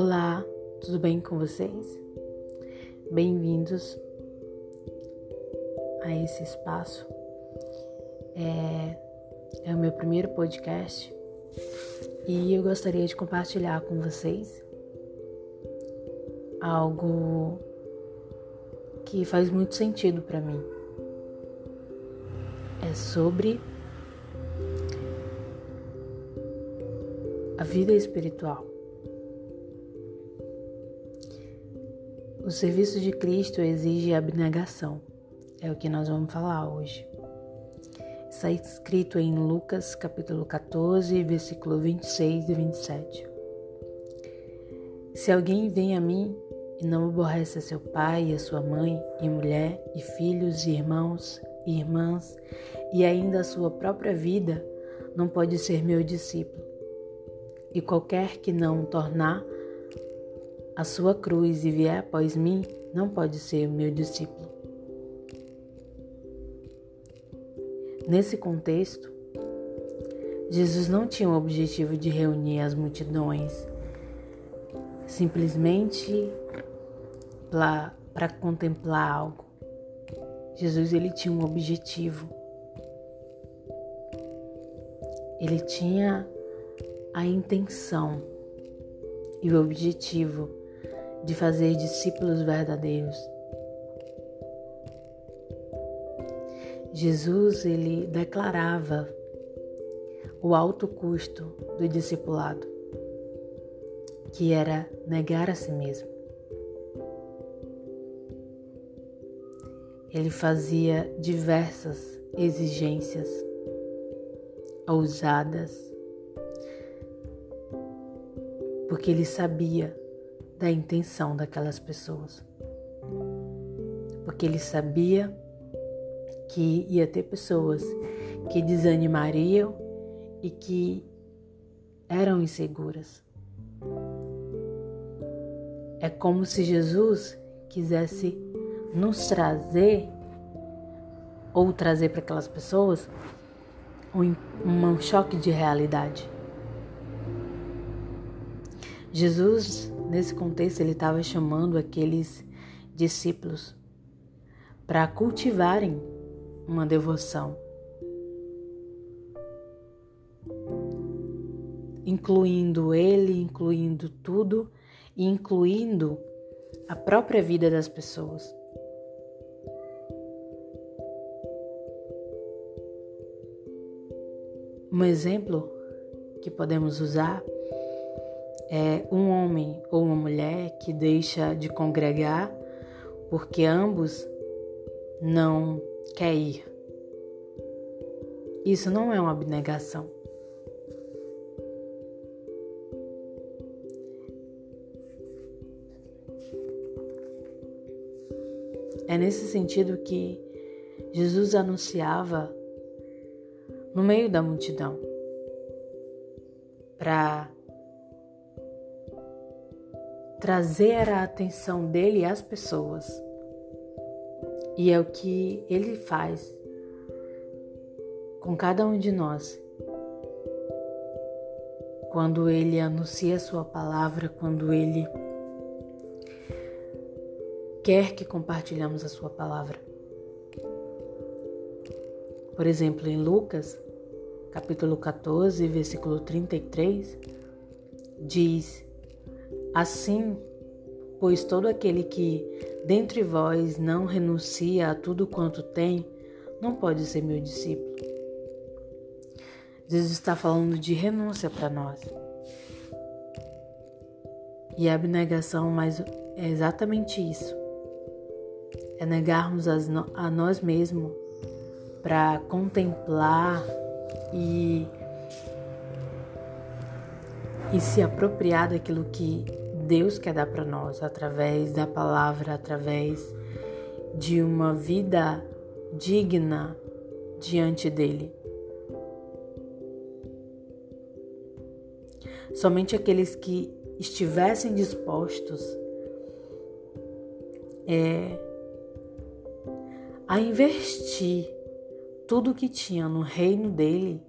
Olá, tudo bem com vocês? Bem-vindos a esse espaço. É, é o meu primeiro podcast e eu gostaria de compartilhar com vocês algo que faz muito sentido para mim. É sobre a vida espiritual. O serviço de Cristo exige abnegação. É o que nós vamos falar hoje. Está escrito em Lucas capítulo 14, versículo 26 e 27. Se alguém vem a mim e não aborrece a seu pai, a sua mãe, e mulher, e filhos, e irmãos, e irmãs, e ainda a sua própria vida, não pode ser meu discípulo. E qualquer que não tornar a sua cruz e vier após mim, não pode ser meu discípulo. Nesse contexto, Jesus não tinha o objetivo de reunir as multidões simplesmente para contemplar algo. Jesus ele tinha um objetivo. Ele tinha a intenção e o objetivo de fazer discípulos verdadeiros. Jesus ele declarava o alto custo do discipulado, que era negar a si mesmo. Ele fazia diversas exigências ousadas, porque ele sabia da intenção daquelas pessoas. Porque ele sabia que ia ter pessoas que desanimariam e que eram inseguras. É como se Jesus quisesse nos trazer ou trazer para aquelas pessoas um, um choque de realidade. Jesus, nesse contexto, ele estava chamando aqueles discípulos para cultivarem uma devoção, incluindo ele, incluindo tudo incluindo a própria vida das pessoas. Um exemplo que podemos usar é um homem ou uma mulher que deixa de congregar porque ambos não quer ir. Isso não é uma abnegação. É nesse sentido que Jesus anunciava no meio da multidão para trazer a atenção dele às pessoas. E é o que ele faz com cada um de nós. Quando ele anuncia a sua palavra, quando ele quer que compartilhamos a sua palavra. Por exemplo, em Lucas, capítulo 14, versículo 33, diz: Assim, pois todo aquele que dentre vós não renuncia a tudo quanto tem, não pode ser meu discípulo. Jesus está falando de renúncia para nós. E a abnegação mas é exatamente isso. É negarmos a nós mesmos para contemplar e, e se apropriar daquilo que Deus quer dar para nós através da palavra, através de uma vida digna diante dele. Somente aqueles que estivessem dispostos é, a investir tudo o que tinha no reino dele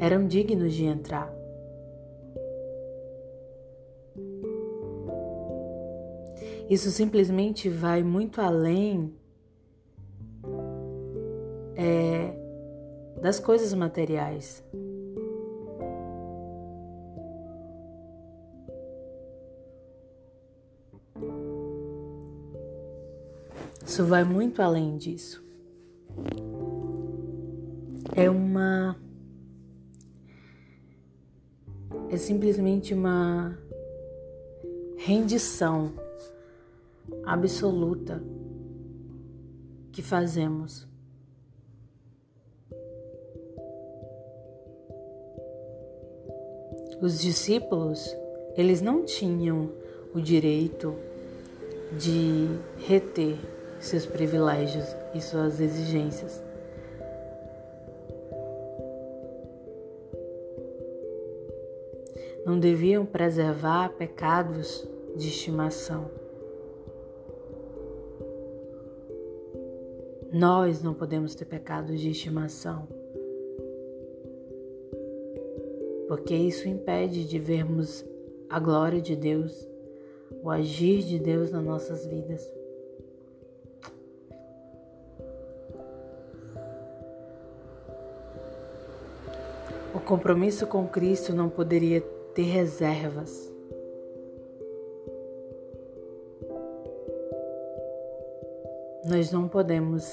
eram dignos de entrar. Isso simplesmente vai muito além é, das coisas materiais. Isso vai muito além disso. É uma. É simplesmente uma rendição absoluta que fazemos. Os discípulos, eles não tinham o direito de reter seus privilégios e suas exigências. Não deviam preservar pecados de estimação. Nós não podemos ter pecados de estimação, porque isso impede de vermos a glória de Deus, o agir de Deus nas nossas vidas. O compromisso com Cristo não poderia ter reservas. Nós não podemos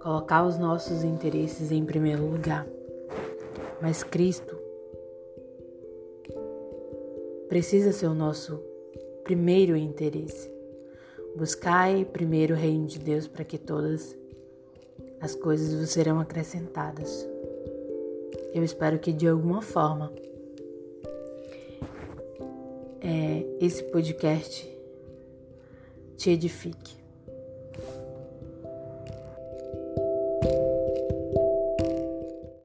colocar os nossos interesses em primeiro lugar, mas Cristo precisa ser o nosso primeiro interesse. Buscai primeiro o reino de Deus para que todas as coisas vos serão acrescentadas. Eu espero que de alguma forma é, esse podcast te edifique.